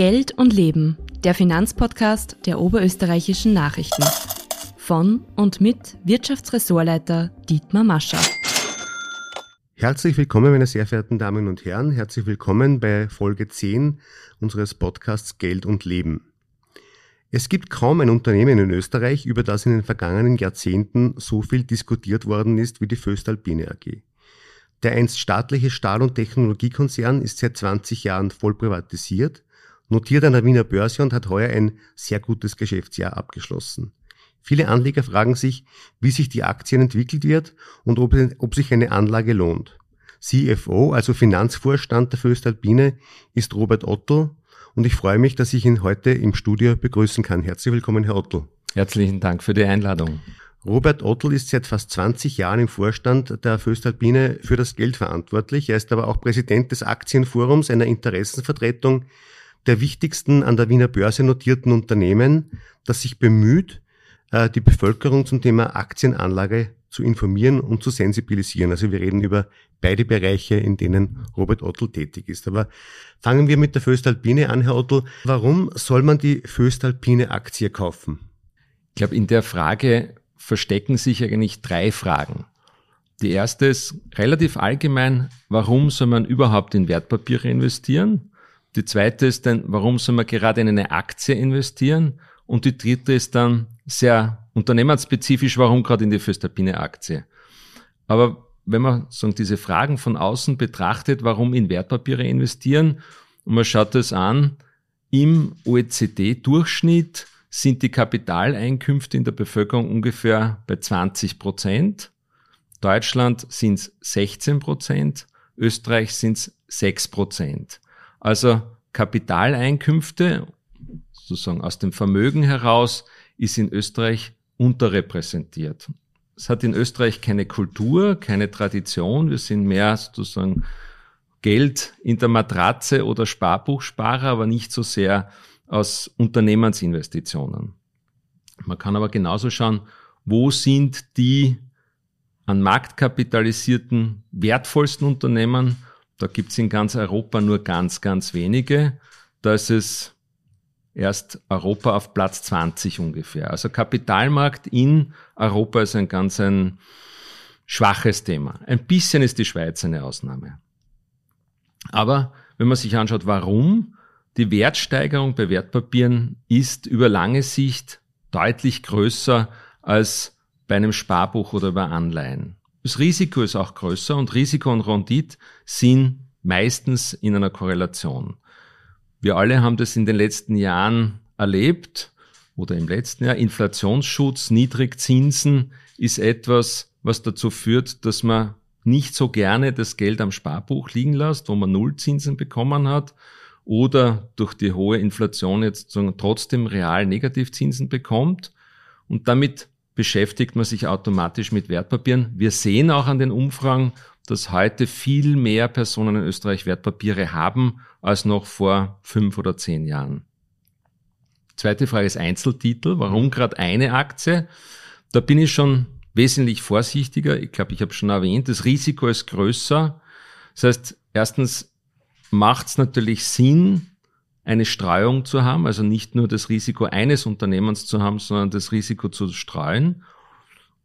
Geld und Leben, der Finanzpodcast der oberösterreichischen Nachrichten. Von und mit Wirtschaftsressortleiter Dietmar Mascher. Herzlich willkommen, meine sehr verehrten Damen und Herren. Herzlich willkommen bei Folge 10 unseres Podcasts Geld und Leben. Es gibt kaum ein Unternehmen in Österreich, über das in den vergangenen Jahrzehnten so viel diskutiert worden ist wie die Föstalpine AG. Der einst staatliche Stahl- und Technologiekonzern ist seit 20 Jahren voll privatisiert notiert an der Wiener Börse und hat heuer ein sehr gutes Geschäftsjahr abgeschlossen. Viele Anleger fragen sich, wie sich die Aktien entwickelt wird und ob, ob sich eine Anlage lohnt. CFO, also Finanzvorstand der Föstalpine, ist Robert Otto und ich freue mich, dass ich ihn heute im Studio begrüßen kann. Herzlich willkommen, Herr Otto. Herzlichen Dank für die Einladung. Robert Ottl ist seit fast 20 Jahren im Vorstand der Föstalpine für das Geld verantwortlich. Er ist aber auch Präsident des Aktienforums, einer Interessenvertretung der wichtigsten an der Wiener Börse notierten Unternehmen, das sich bemüht, äh, die Bevölkerung zum Thema Aktienanlage zu informieren und zu sensibilisieren. Also wir reden über beide Bereiche, in denen Robert Ottl tätig ist. Aber fangen wir mit der Föstalpine an, Herr Ottl. Warum soll man die Föstalpine Aktie kaufen? Ich glaube, in der Frage verstecken sich eigentlich drei Fragen. Die erste ist relativ allgemein, warum soll man überhaupt in Wertpapiere investieren? Die zweite ist dann, warum soll man gerade in eine Aktie investieren? Und die dritte ist dann sehr unternehmensspezifisch, warum gerade in die Föstalpine Aktie? Aber wenn man so diese Fragen von außen betrachtet, warum in Wertpapiere investieren, und man schaut es an, im OECD-Durchschnitt sind die Kapitaleinkünfte in der Bevölkerung ungefähr bei 20 Prozent. Deutschland sind es 16 Prozent, Österreich sind es 6 Prozent. Also Kapitaleinkünfte, sozusagen aus dem Vermögen heraus, ist in Österreich unterrepräsentiert. Es hat in Österreich keine Kultur, keine Tradition. Wir sind mehr sozusagen Geld in der Matratze oder Sparbuchsparer, aber nicht so sehr aus Unternehmensinvestitionen. Man kann aber genauso schauen, wo sind die an Markt kapitalisierten wertvollsten Unternehmen da gibt es in ganz Europa nur ganz, ganz wenige. Da ist es erst Europa auf Platz 20 ungefähr. Also Kapitalmarkt in Europa ist ein ganz ein schwaches Thema. Ein bisschen ist die Schweiz eine Ausnahme. Aber wenn man sich anschaut, warum, die Wertsteigerung bei Wertpapieren ist über lange Sicht deutlich größer als bei einem Sparbuch oder bei Anleihen. Das Risiko ist auch größer und Risiko und Rendite sind meistens in einer Korrelation. Wir alle haben das in den letzten Jahren erlebt oder im letzten Jahr. Inflationsschutz, Niedrigzinsen ist etwas, was dazu führt, dass man nicht so gerne das Geld am Sparbuch liegen lässt, wo man Nullzinsen bekommen hat oder durch die hohe Inflation jetzt trotzdem real Negativzinsen bekommt. Und damit beschäftigt man sich automatisch mit Wertpapieren. Wir sehen auch an den Umfragen, dass heute viel mehr Personen in Österreich Wertpapiere haben als noch vor fünf oder zehn Jahren. Zweite Frage ist Einzeltitel. Warum gerade eine Aktie? Da bin ich schon wesentlich vorsichtiger. Ich glaube, ich habe schon erwähnt, das Risiko ist größer. Das heißt, erstens macht es natürlich Sinn, eine Streuung zu haben, also nicht nur das Risiko eines Unternehmens zu haben, sondern das Risiko zu streuen.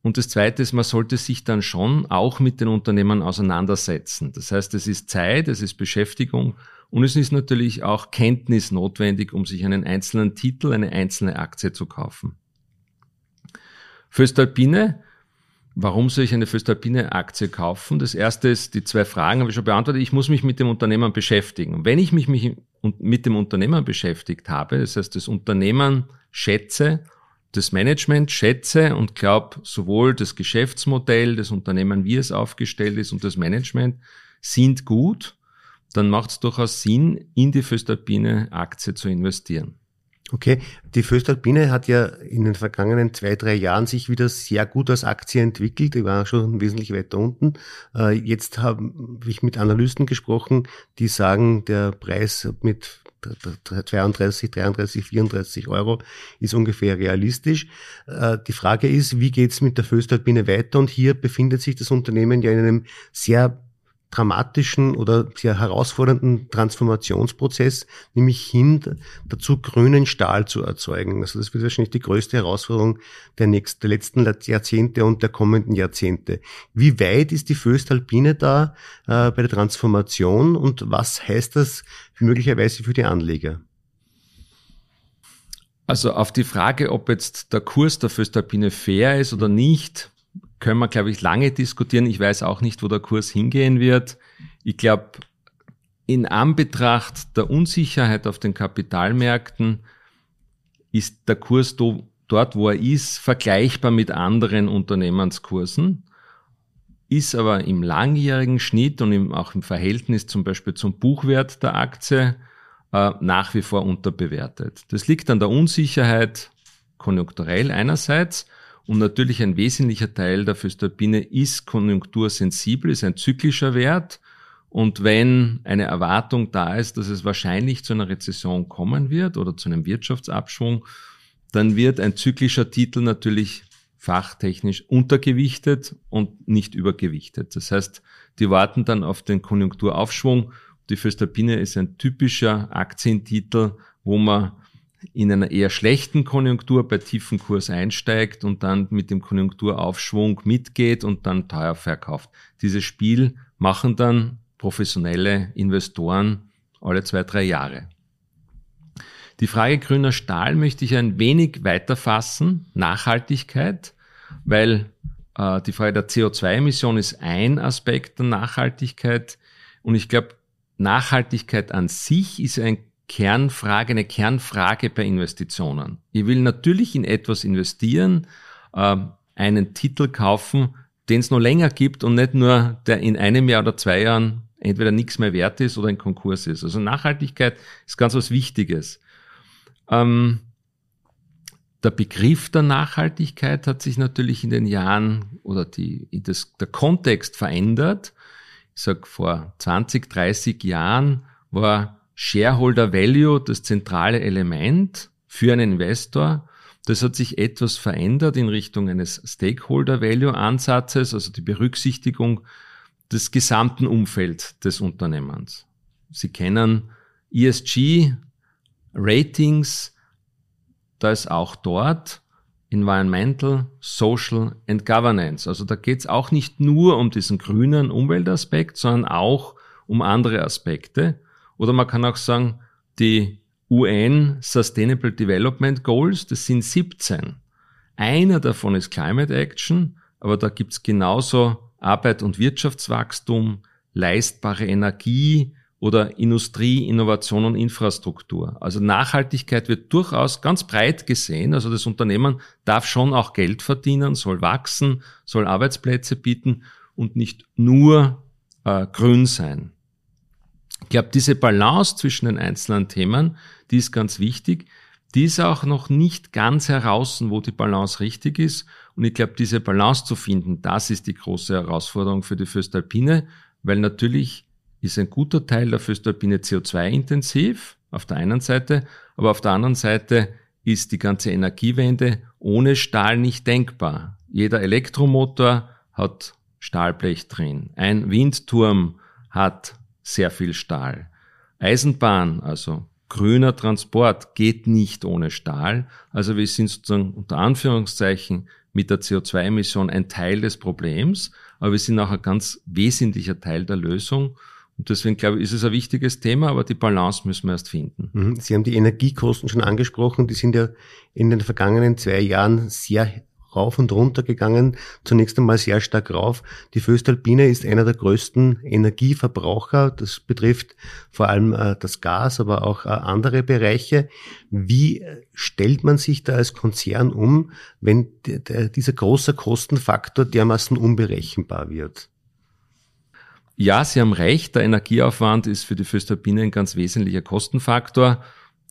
Und das Zweite ist, man sollte sich dann schon auch mit den Unternehmen auseinandersetzen. Das heißt, es ist Zeit, es ist Beschäftigung und es ist natürlich auch Kenntnis notwendig, um sich einen einzelnen Titel, eine einzelne Aktie zu kaufen. Föstalpine Warum soll ich eine Föstalpine Aktie kaufen? Das erste ist, die zwei Fragen habe ich schon beantwortet. Ich muss mich mit dem Unternehmen beschäftigen. Wenn ich mich mit dem Unternehmen beschäftigt habe, das heißt, das Unternehmen schätze, das Management schätze und glaube, sowohl das Geschäftsmodell, das Unternehmen, wie es aufgestellt ist und das Management sind gut, dann macht es durchaus Sinn, in die Föstalpine Aktie zu investieren. Okay, die Föstalpine hat ja in den vergangenen zwei, drei Jahren sich wieder sehr gut als Aktie entwickelt. Die war schon wesentlich weiter unten. Äh, jetzt habe ich mit Analysten gesprochen, die sagen, der Preis mit 32, 33, 34 Euro ist ungefähr realistisch. Äh, die Frage ist, wie geht's mit der Föstalpine weiter? Und hier befindet sich das Unternehmen ja in einem sehr dramatischen oder sehr herausfordernden Transformationsprozess, nämlich hin dazu, grünen Stahl zu erzeugen. Also das wird wahrscheinlich die größte Herausforderung der, nächsten, der letzten Jahrzehnte und der kommenden Jahrzehnte. Wie weit ist die Föstalpine da äh, bei der Transformation und was heißt das möglicherweise für die Anleger? Also auf die Frage, ob jetzt der Kurs der Föstalpine fair ist oder nicht, können wir, glaube ich, lange diskutieren. Ich weiß auch nicht, wo der Kurs hingehen wird. Ich glaube, in Anbetracht der Unsicherheit auf den Kapitalmärkten ist der Kurs do, dort, wo er ist, vergleichbar mit anderen Unternehmenskursen, ist aber im langjährigen Schnitt und im, auch im Verhältnis zum Beispiel zum Buchwert der Aktie äh, nach wie vor unterbewertet. Das liegt an der Unsicherheit konjunkturell einerseits und natürlich ein wesentlicher Teil der Föstalpine ist konjunktursensibel, ist ein zyklischer Wert. Und wenn eine Erwartung da ist, dass es wahrscheinlich zu einer Rezession kommen wird oder zu einem Wirtschaftsabschwung, dann wird ein zyklischer Titel natürlich fachtechnisch untergewichtet und nicht übergewichtet. Das heißt, die warten dann auf den Konjunkturaufschwung. Die Föstalpine ist ein typischer Aktientitel, wo man in einer eher schlechten Konjunktur bei tiefen Kurs einsteigt und dann mit dem Konjunkturaufschwung mitgeht und dann teuer verkauft. Dieses Spiel machen dann professionelle Investoren alle zwei, drei Jahre. Die Frage grüner Stahl möchte ich ein wenig weiter fassen, Nachhaltigkeit, weil äh, die Frage der CO2-Emission ist ein Aspekt der Nachhaltigkeit und ich glaube, Nachhaltigkeit an sich ist ein Kernfrage, eine Kernfrage bei Investitionen. Ich will natürlich in etwas investieren, äh, einen Titel kaufen, den es noch länger gibt und nicht nur der in einem Jahr oder zwei Jahren entweder nichts mehr wert ist oder in Konkurs ist. Also Nachhaltigkeit ist ganz was Wichtiges. Ähm, der Begriff der Nachhaltigkeit hat sich natürlich in den Jahren oder die, das, der Kontext verändert. Ich sag vor 20, 30 Jahren war Shareholder Value das zentrale Element für einen Investor. Das hat sich etwas verändert in Richtung eines Stakeholder Value Ansatzes, also die Berücksichtigung des gesamten Umfelds des Unternehmens. Sie kennen ESG Ratings, da ist auch dort Environmental, Social and Governance. Also da geht es auch nicht nur um diesen grünen Umweltaspekt, sondern auch um andere Aspekte. Oder man kann auch sagen, die UN Sustainable Development Goals, das sind 17. Einer davon ist Climate Action, aber da gibt's genauso Arbeit und Wirtschaftswachstum, leistbare Energie oder Industrie, Innovation und Infrastruktur. Also Nachhaltigkeit wird durchaus ganz breit gesehen. Also das Unternehmen darf schon auch Geld verdienen, soll wachsen, soll Arbeitsplätze bieten und nicht nur äh, grün sein. Ich glaube, diese Balance zwischen den einzelnen Themen, die ist ganz wichtig. Die ist auch noch nicht ganz heraus, wo die Balance richtig ist. Und ich glaube, diese Balance zu finden, das ist die große Herausforderung für die Föstalpine, weil natürlich ist ein guter Teil der Föstalpine CO2-intensiv auf der einen Seite, aber auf der anderen Seite ist die ganze Energiewende ohne Stahl nicht denkbar. Jeder Elektromotor hat Stahlblech drin. Ein Windturm hat sehr viel Stahl. Eisenbahn, also grüner Transport, geht nicht ohne Stahl. Also wir sind sozusagen unter Anführungszeichen mit der CO2-Emission ein Teil des Problems, aber wir sind auch ein ganz wesentlicher Teil der Lösung. Und deswegen glaube ich, ist es ein wichtiges Thema, aber die Balance müssen wir erst finden. Mhm. Sie haben die Energiekosten schon angesprochen. Die sind ja in den vergangenen zwei Jahren sehr rauf und runter gegangen. Zunächst einmal sehr stark rauf. Die Föstalpine ist einer der größten Energieverbraucher. Das betrifft vor allem äh, das Gas, aber auch äh, andere Bereiche. Wie stellt man sich da als Konzern um, wenn dieser große Kostenfaktor dermaßen unberechenbar wird? Ja, Sie haben recht. Der Energieaufwand ist für die Föstalpine ein ganz wesentlicher Kostenfaktor.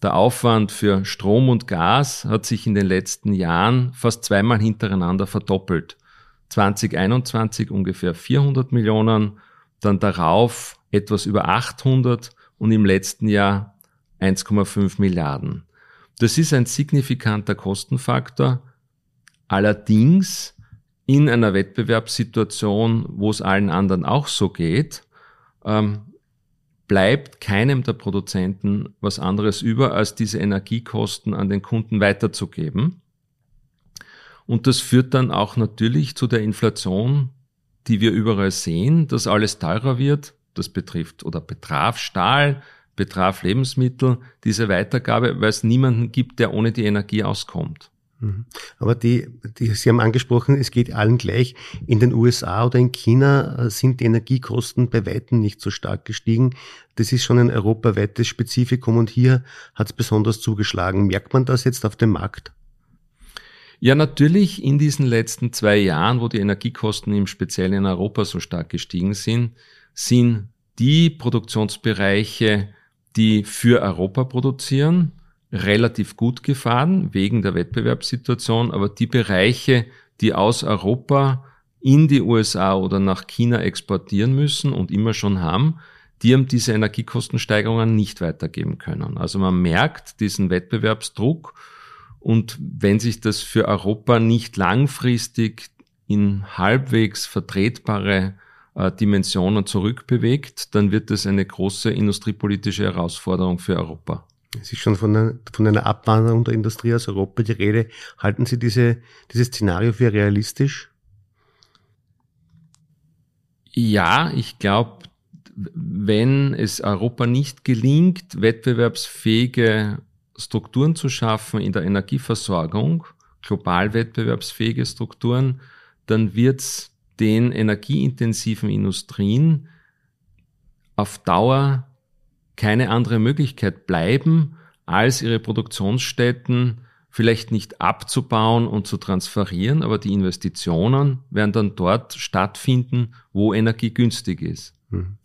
Der Aufwand für Strom und Gas hat sich in den letzten Jahren fast zweimal hintereinander verdoppelt. 2021 ungefähr 400 Millionen, dann darauf etwas über 800 und im letzten Jahr 1,5 Milliarden. Das ist ein signifikanter Kostenfaktor. Allerdings in einer Wettbewerbssituation, wo es allen anderen auch so geht, ähm, bleibt keinem der Produzenten was anderes über, als diese Energiekosten an den Kunden weiterzugeben. Und das führt dann auch natürlich zu der Inflation, die wir überall sehen, dass alles teurer wird. Das betrifft oder betraf Stahl, betraf Lebensmittel, diese Weitergabe, weil es niemanden gibt, der ohne die Energie auskommt. Mhm. Aber die, die, Sie haben angesprochen, es geht allen gleich. In den USA oder in China äh, sind die Energiekosten bei Weitem nicht so stark gestiegen. Das ist schon ein europaweites Spezifikum und hier hat es besonders zugeschlagen. Merkt man das jetzt auf dem Markt? Ja, natürlich in diesen letzten zwei Jahren, wo die Energiekosten im Speziellen in Europa so stark gestiegen sind, sind die Produktionsbereiche, die für Europa produzieren, relativ gut gefahren wegen der Wettbewerbssituation, aber die Bereiche, die aus Europa in die USA oder nach China exportieren müssen und immer schon haben, die haben diese Energiekostensteigerungen nicht weitergeben können. Also man merkt diesen Wettbewerbsdruck und wenn sich das für Europa nicht langfristig in halbwegs vertretbare äh, Dimensionen zurückbewegt, dann wird es eine große industriepolitische Herausforderung für Europa. Es ist schon von einer, von einer Abwanderung der Industrie aus Europa die Rede. Halten Sie diese, dieses Szenario für realistisch? Ja, ich glaube, wenn es Europa nicht gelingt, wettbewerbsfähige Strukturen zu schaffen in der Energieversorgung, global wettbewerbsfähige Strukturen, dann wird es den energieintensiven Industrien auf Dauer keine andere Möglichkeit bleiben, als ihre Produktionsstätten vielleicht nicht abzubauen und zu transferieren, aber die Investitionen werden dann dort stattfinden, wo Energie günstig ist. Hm.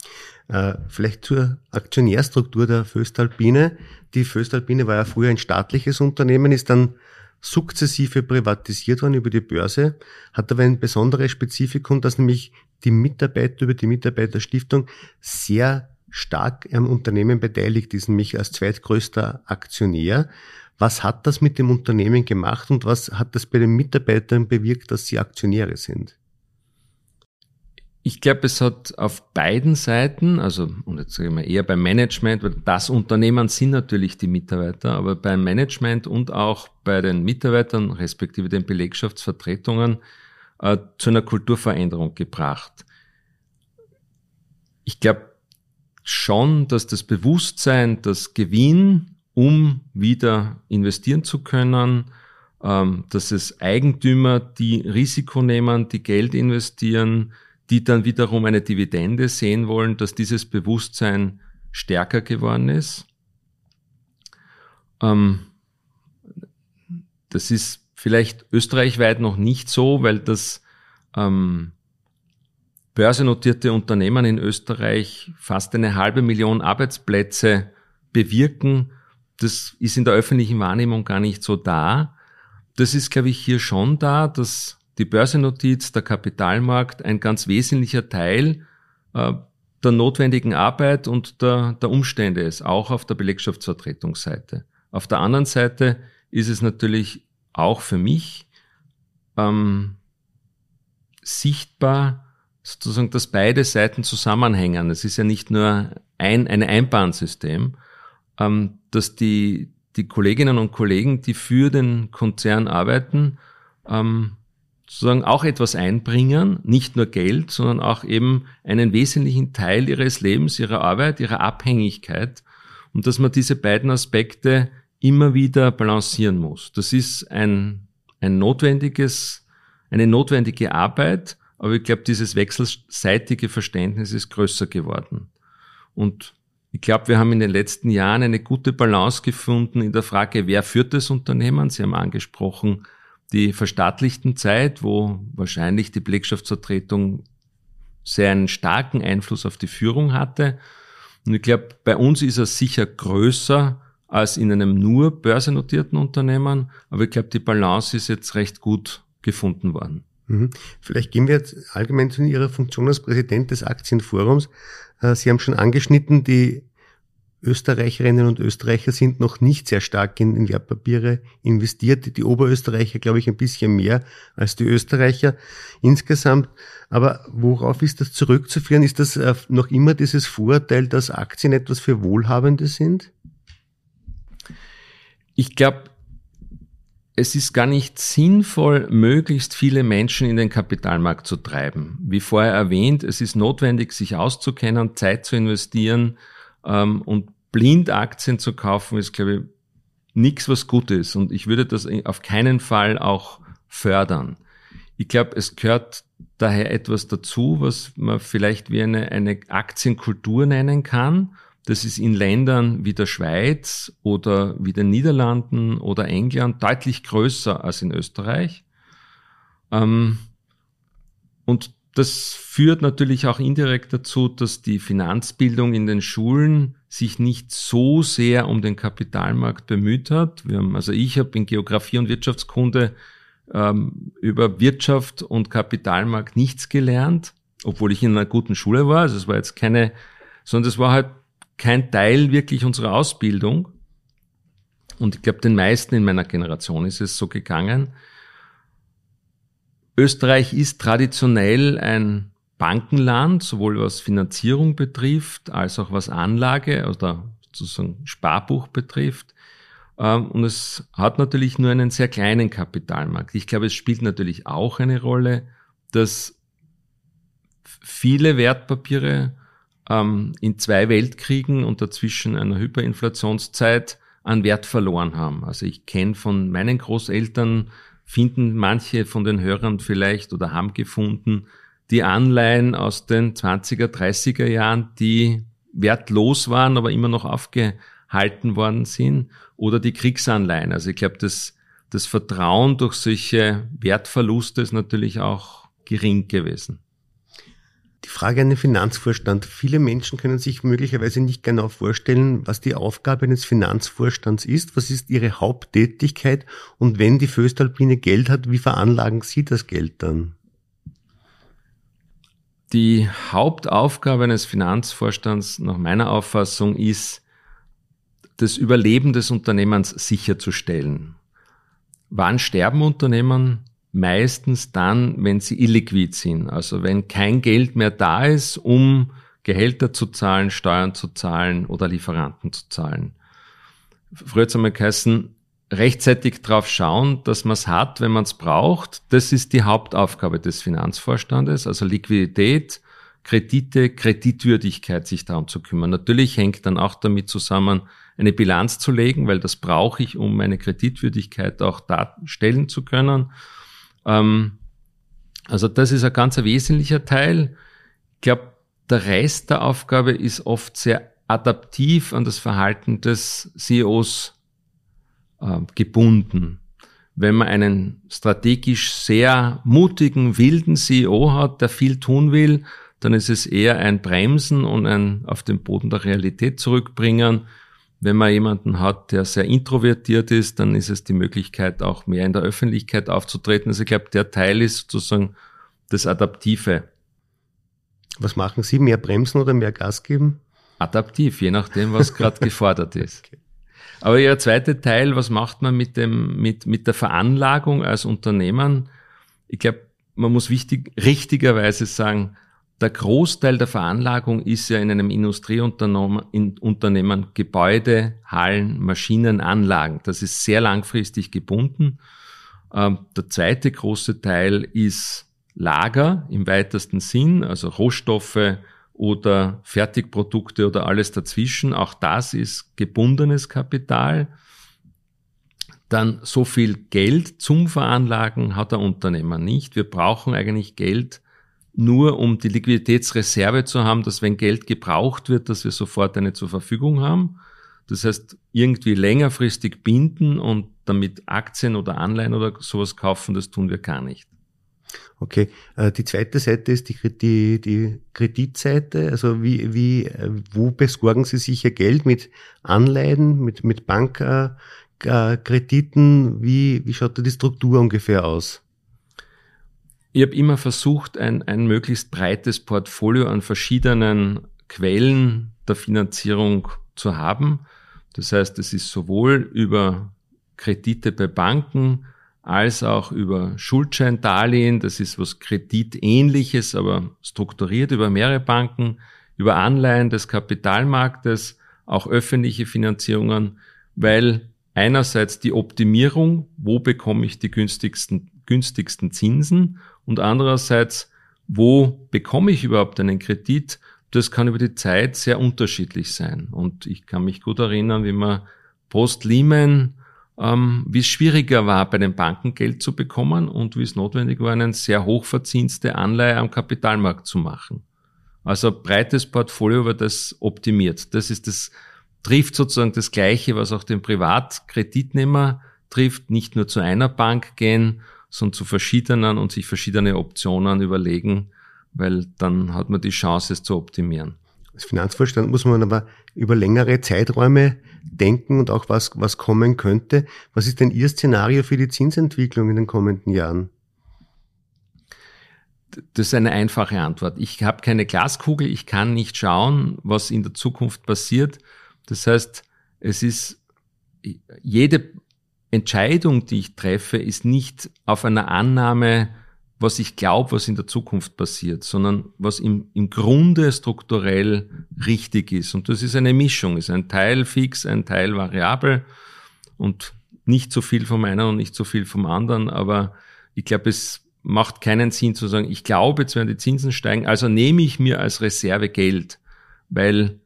Äh, vielleicht zur Aktionärstruktur der Föstalpine. Die Föstalpine war ja früher ein staatliches Unternehmen, ist dann sukzessive privatisiert worden über die Börse, hat aber ein besonderes Spezifikum, dass nämlich die Mitarbeiter über die Mitarbeiterstiftung sehr stark am Unternehmen beteiligt ist, nämlich als zweitgrößter Aktionär. Was hat das mit dem Unternehmen gemacht und was hat das bei den Mitarbeitern bewirkt, dass sie Aktionäre sind? Ich glaube, es hat auf beiden Seiten, also und jetzt sage ich mal eher beim Management, weil das Unternehmen sind natürlich die Mitarbeiter, aber beim Management und auch bei den Mitarbeitern respektive den Belegschaftsvertretungen äh, zu einer Kulturveränderung gebracht. Ich glaube, schon, dass das Bewusstsein, das Gewinn, um wieder investieren zu können, ähm, dass es Eigentümer, die Risiko nehmen, die Geld investieren, die dann wiederum eine Dividende sehen wollen, dass dieses Bewusstsein stärker geworden ist. Ähm, das ist vielleicht österreichweit noch nicht so, weil das ähm, börsennotierte Unternehmen in Österreich fast eine halbe Million Arbeitsplätze bewirken. Das ist in der öffentlichen Wahrnehmung gar nicht so da. Das ist, glaube ich, hier schon da, dass die Börsennotiz, der Kapitalmarkt ein ganz wesentlicher Teil äh, der notwendigen Arbeit und der, der Umstände ist, auch auf der Belegschaftsvertretungsseite. Auf der anderen Seite ist es natürlich auch für mich ähm, sichtbar, sozusagen, dass beide Seiten zusammenhängen. Es ist ja nicht nur ein, ein Einbahnsystem, ähm, dass die, die Kolleginnen und Kollegen, die für den Konzern arbeiten, ähm, sozusagen auch etwas einbringen, nicht nur Geld, sondern auch eben einen wesentlichen Teil ihres Lebens, ihrer Arbeit, ihrer Abhängigkeit und dass man diese beiden Aspekte immer wieder balancieren muss. Das ist ein, ein notwendiges, eine notwendige Arbeit, aber ich glaube, dieses wechselseitige Verständnis ist größer geworden. Und ich glaube, wir haben in den letzten Jahren eine gute Balance gefunden in der Frage, wer führt das Unternehmen? Sie haben angesprochen, die verstaatlichten Zeit, wo wahrscheinlich die Belegschaftsvertretung sehr einen starken Einfluss auf die Führung hatte. Und ich glaube, bei uns ist er sicher größer als in einem nur börsennotierten Unternehmen, aber ich glaube, die Balance ist jetzt recht gut gefunden worden. Mhm. Vielleicht gehen wir jetzt allgemein zu Ihrer Funktion als Präsident des Aktienforums. Äh, Sie haben schon angeschnitten, die Österreicherinnen und Österreicher sind noch nicht sehr stark in, in Wertpapiere investiert. Die Oberösterreicher, glaube ich, ein bisschen mehr als die Österreicher insgesamt. Aber worauf ist das zurückzuführen? Ist das äh, noch immer dieses Vorurteil, dass Aktien etwas für Wohlhabende sind? Ich glaube, es ist gar nicht sinnvoll, möglichst viele Menschen in den Kapitalmarkt zu treiben. Wie vorher erwähnt, es ist notwendig, sich auszukennen, Zeit zu investieren ähm, und blind Aktien zu kaufen, ist, glaube ich, nichts, was gut ist. Und ich würde das auf keinen Fall auch fördern. Ich glaube, es gehört daher etwas dazu, was man vielleicht wie eine, eine Aktienkultur nennen kann das ist in Ländern wie der Schweiz oder wie den Niederlanden oder England deutlich größer als in Österreich. Ähm, und das führt natürlich auch indirekt dazu, dass die Finanzbildung in den Schulen sich nicht so sehr um den Kapitalmarkt bemüht hat. Wir haben, also ich habe in Geografie und Wirtschaftskunde ähm, über Wirtschaft und Kapitalmarkt nichts gelernt, obwohl ich in einer guten Schule war. Also es war jetzt keine, sondern es war halt kein Teil wirklich unserer Ausbildung. Und ich glaube, den meisten in meiner Generation ist es so gegangen. Österreich ist traditionell ein Bankenland, sowohl was Finanzierung betrifft, als auch was Anlage oder sozusagen Sparbuch betrifft. Ähm, und es hat natürlich nur einen sehr kleinen Kapitalmarkt. Ich glaube, es spielt natürlich auch eine Rolle, dass viele Wertpapiere ähm, in zwei Weltkriegen und dazwischen einer Hyperinflationszeit an Wert verloren haben. Also ich kenne von meinen Großeltern, finden manche von den Hörern vielleicht oder haben gefunden, die Anleihen aus den 20er, 30er Jahren, die wertlos waren, aber immer noch aufgehalten worden sind, oder die Kriegsanleihen. Also ich glaube, das, das Vertrauen durch solche Wertverluste ist natürlich auch gering gewesen. Die Frage an den Finanzvorstand. Viele Menschen können sich möglicherweise nicht genau vorstellen, was die Aufgabe eines Finanzvorstands ist. Was ist ihre Haupttätigkeit? Und wenn die Föstalpine Geld hat, wie veranlagen Sie das Geld dann? Die Hauptaufgabe eines Finanzvorstands nach meiner Auffassung ist, das Überleben des Unternehmens sicherzustellen. Wann sterben Unternehmen? Meistens dann, wenn sie illiquid sind. Also wenn kein Geld mehr da ist, um Gehälter zu zahlen, Steuern zu zahlen oder Lieferanten zu zahlen. Früher hat es einmal geheißen, rechtzeitig drauf schauen, dass man es hat, wenn man es braucht. Das ist die Hauptaufgabe des Finanzvorstandes, also Liquidität, Kredite, Kreditwürdigkeit, sich darum zu kümmern. Natürlich hängt dann auch damit zusammen, eine Bilanz zu legen, weil das brauche ich, um meine Kreditwürdigkeit auch darstellen zu können. Ähm, also das ist ein ganz wesentlicher Teil. Ich glaube, der Rest der Aufgabe ist oft sehr adaptiv an das Verhalten des CEOs äh, gebunden. Wenn man einen strategisch sehr mutigen, wilden CEO hat, der viel tun will, dann ist es eher ein Bremsen und ein auf den Boden der Realität zurückbringen, wenn man jemanden hat, der sehr introvertiert ist, dann ist es die Möglichkeit, auch mehr in der Öffentlichkeit aufzutreten. Also ich glaube, der Teil ist sozusagen das Adaptive. Was machen Sie? Mehr bremsen oder mehr Gas geben? Adaptiv, je nachdem, was gerade gefordert ist. Okay. Aber Ihr zweite Teil, was macht man mit dem, mit, mit der Veranlagung als Unternehmen? Ich glaube, man muss wichtig, richtigerweise sagen, der Großteil der Veranlagung ist ja in einem Industrieunternehmen Gebäude, Hallen, Maschinen, Anlagen. Das ist sehr langfristig gebunden. Ähm, der zweite große Teil ist Lager im weitesten Sinn, also Rohstoffe oder Fertigprodukte oder alles dazwischen. Auch das ist gebundenes Kapital. Dann so viel Geld zum Veranlagen hat der Unternehmer nicht. Wir brauchen eigentlich Geld, nur um die Liquiditätsreserve zu haben, dass wenn Geld gebraucht wird, dass wir sofort eine zur Verfügung haben. Das heißt, irgendwie längerfristig binden und damit Aktien oder Anleihen oder sowas kaufen, das tun wir gar nicht. Okay, äh, die zweite Seite ist die, die, die Kreditseite. Also wie, wie, äh, wo besorgen Sie sich Ihr Geld mit Anleihen, mit, mit Bankkrediten? Wie, wie schaut da die Struktur ungefähr aus? Ich habe immer versucht, ein, ein möglichst breites Portfolio an verschiedenen Quellen der Finanzierung zu haben. Das heißt, es ist sowohl über Kredite bei Banken als auch über Schuldscheindarlehen. Das ist was Kreditähnliches, aber strukturiert über mehrere Banken, über Anleihen des Kapitalmarktes, auch öffentliche Finanzierungen, weil einerseits die Optimierung, wo bekomme ich die günstigsten, günstigsten Zinsen und andererseits, wo bekomme ich überhaupt einen Kredit, das kann über die Zeit sehr unterschiedlich sein. Und ich kann mich gut erinnern, wie man post-Lehman, ähm, wie es schwieriger war, bei den Banken Geld zu bekommen und wie es notwendig war, eine sehr hochverzinste Anleihe am Kapitalmarkt zu machen. Also breites Portfolio wird das optimiert. Das ist das, trifft sozusagen das Gleiche, was auch den Privatkreditnehmer trifft, nicht nur zu einer Bank gehen, sondern zu verschiedenen und sich verschiedene Optionen überlegen, weil dann hat man die Chance, es zu optimieren. Als Finanzvorstand muss man aber über längere Zeiträume denken und auch was, was kommen könnte. Was ist denn Ihr Szenario für die Zinsentwicklung in den kommenden Jahren? Das ist eine einfache Antwort. Ich habe keine Glaskugel, ich kann nicht schauen, was in der Zukunft passiert. Das heißt, es ist jede Entscheidung, die ich treffe, ist nicht auf einer Annahme was ich glaube, was in der Zukunft passiert, sondern was im, im Grunde strukturell richtig ist. Und das ist eine Mischung, ist ein Teil fix, ein Teil variabel und nicht so viel vom einen und nicht so viel vom anderen. Aber ich glaube, es macht keinen Sinn zu sagen, ich glaube, jetzt werden die Zinsen steigen, also nehme ich mir als Reserve Geld, weil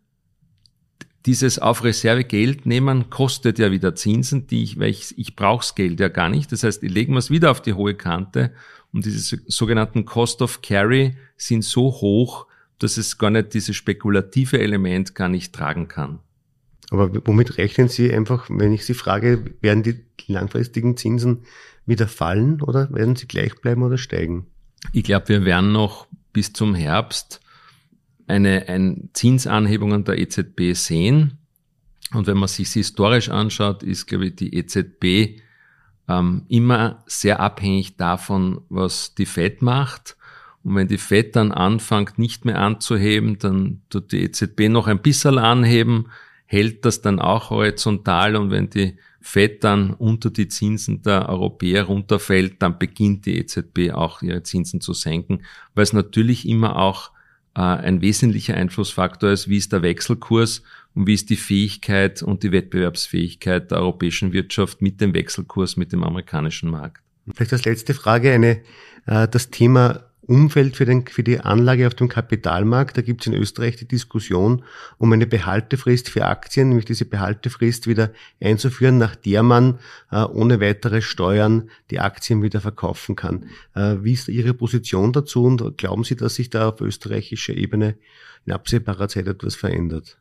dieses auf Reserve Geld nehmen kostet ja wieder Zinsen, die ich, weil ich, ich brauche das Geld ja gar nicht. Das heißt, ich lege mir es wieder auf die hohe Kante und diese sogenannten Cost of Carry sind so hoch, dass es gar nicht dieses spekulative Element gar nicht tragen kann. Aber womit rechnen Sie einfach, wenn ich Sie frage, werden die langfristigen Zinsen wieder fallen oder werden sie gleich bleiben oder steigen? Ich glaube, wir werden noch bis zum Herbst eine, eine Zinsanhebung an der EZB sehen. Und wenn man sich historisch anschaut, ist, glaube ich, die EZB ähm, immer sehr abhängig davon, was die FED macht. Und wenn die FED dann anfängt, nicht mehr anzuheben, dann tut die EZB noch ein bisschen anheben, hält das dann auch horizontal und wenn die FED dann unter die Zinsen der Europäer runterfällt, dann beginnt die EZB auch ihre Zinsen zu senken, weil es natürlich immer auch ein wesentlicher Einflussfaktor ist, wie ist der Wechselkurs und wie ist die Fähigkeit und die Wettbewerbsfähigkeit der europäischen Wirtschaft mit dem Wechselkurs, mit dem amerikanischen Markt. Vielleicht als letzte Frage eine, äh, das Thema Umfeld für, den, für die Anlage auf dem Kapitalmarkt. Da gibt es in Österreich die Diskussion um eine Behaltefrist für Aktien, nämlich diese Behaltefrist wieder einzuführen, nach der man äh, ohne weitere Steuern die Aktien wieder verkaufen kann. Äh, wie ist Ihre Position dazu und glauben Sie, dass sich da auf österreichischer Ebene in absehbarer Zeit etwas verändert?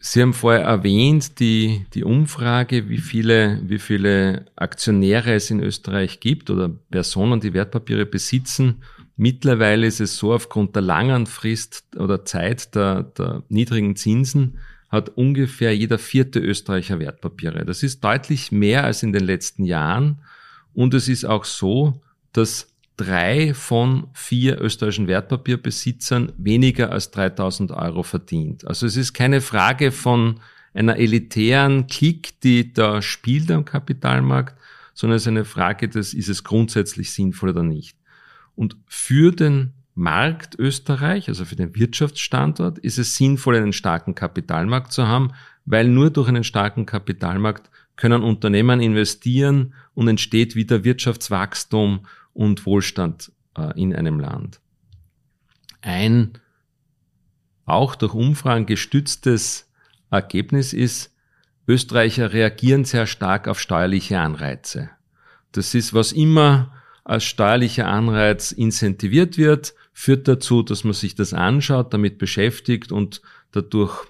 Sie haben vorher erwähnt, die, die Umfrage, wie viele, wie viele Aktionäre es in Österreich gibt oder Personen, die Wertpapiere besitzen. Mittlerweile ist es so, aufgrund der langen Frist oder Zeit der, der niedrigen Zinsen hat ungefähr jeder vierte Österreicher Wertpapiere. Das ist deutlich mehr als in den letzten Jahren. Und es ist auch so, dass drei von vier österreichischen Wertpapierbesitzern weniger als 3000 Euro verdient. Also es ist keine Frage von einer elitären Klick, die da spielt am Kapitalmarkt, sondern es ist eine Frage des, ist es grundsätzlich sinnvoll oder nicht. Und für den Markt Österreich, also für den Wirtschaftsstandort, ist es sinnvoll, einen starken Kapitalmarkt zu haben, weil nur durch einen starken Kapitalmarkt können Unternehmen investieren und entsteht wieder Wirtschaftswachstum und Wohlstand äh, in einem Land. Ein auch durch Umfragen gestütztes Ergebnis ist, Österreicher reagieren sehr stark auf steuerliche Anreize. Das ist, was immer als steuerlicher Anreiz incentiviert wird, führt dazu, dass man sich das anschaut, damit beschäftigt und dadurch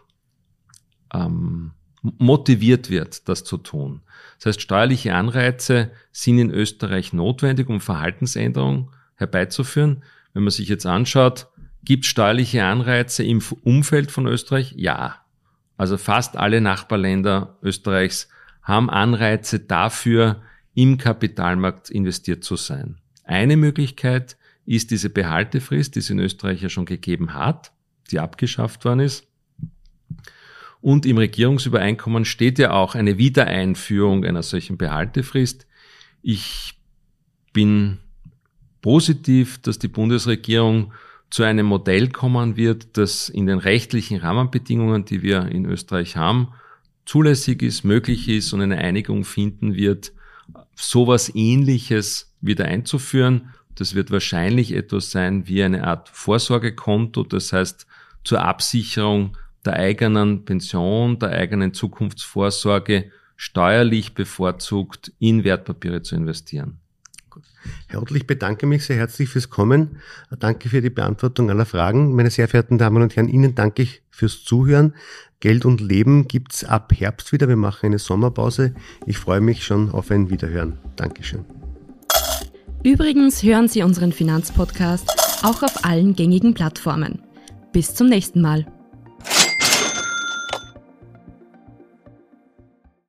ähm, motiviert wird, das zu tun. Das heißt, steuerliche Anreize sind in Österreich notwendig, um Verhaltensänderungen herbeizuführen. Wenn man sich jetzt anschaut, gibt es steuerliche Anreize im Umfeld von Österreich? Ja. Also fast alle Nachbarländer Österreichs haben Anreize dafür, im Kapitalmarkt investiert zu sein. Eine Möglichkeit ist diese Behaltefrist, die es in Österreich ja schon gegeben hat, die abgeschafft worden ist. Und im Regierungsübereinkommen steht ja auch eine Wiedereinführung einer solchen Behaltefrist. Ich bin positiv, dass die Bundesregierung zu einem Modell kommen wird, das in den rechtlichen Rahmenbedingungen, die wir in Österreich haben, zulässig ist, möglich ist und eine Einigung finden wird, sowas ähnliches wieder einzuführen. Das wird wahrscheinlich etwas sein wie eine Art Vorsorgekonto, das heißt zur Absicherung der eigenen Pension, der eigenen Zukunftsvorsorge steuerlich bevorzugt in Wertpapiere zu investieren. Herr Ottl, ich bedanke mich sehr herzlich fürs Kommen. Danke für die Beantwortung aller Fragen. Meine sehr verehrten Damen und Herren, Ihnen danke ich fürs Zuhören. Geld und Leben gibt's ab Herbst wieder. Wir machen eine Sommerpause. Ich freue mich schon auf ein Wiederhören. Dankeschön. Übrigens hören Sie unseren Finanzpodcast auch auf allen gängigen Plattformen. Bis zum nächsten Mal.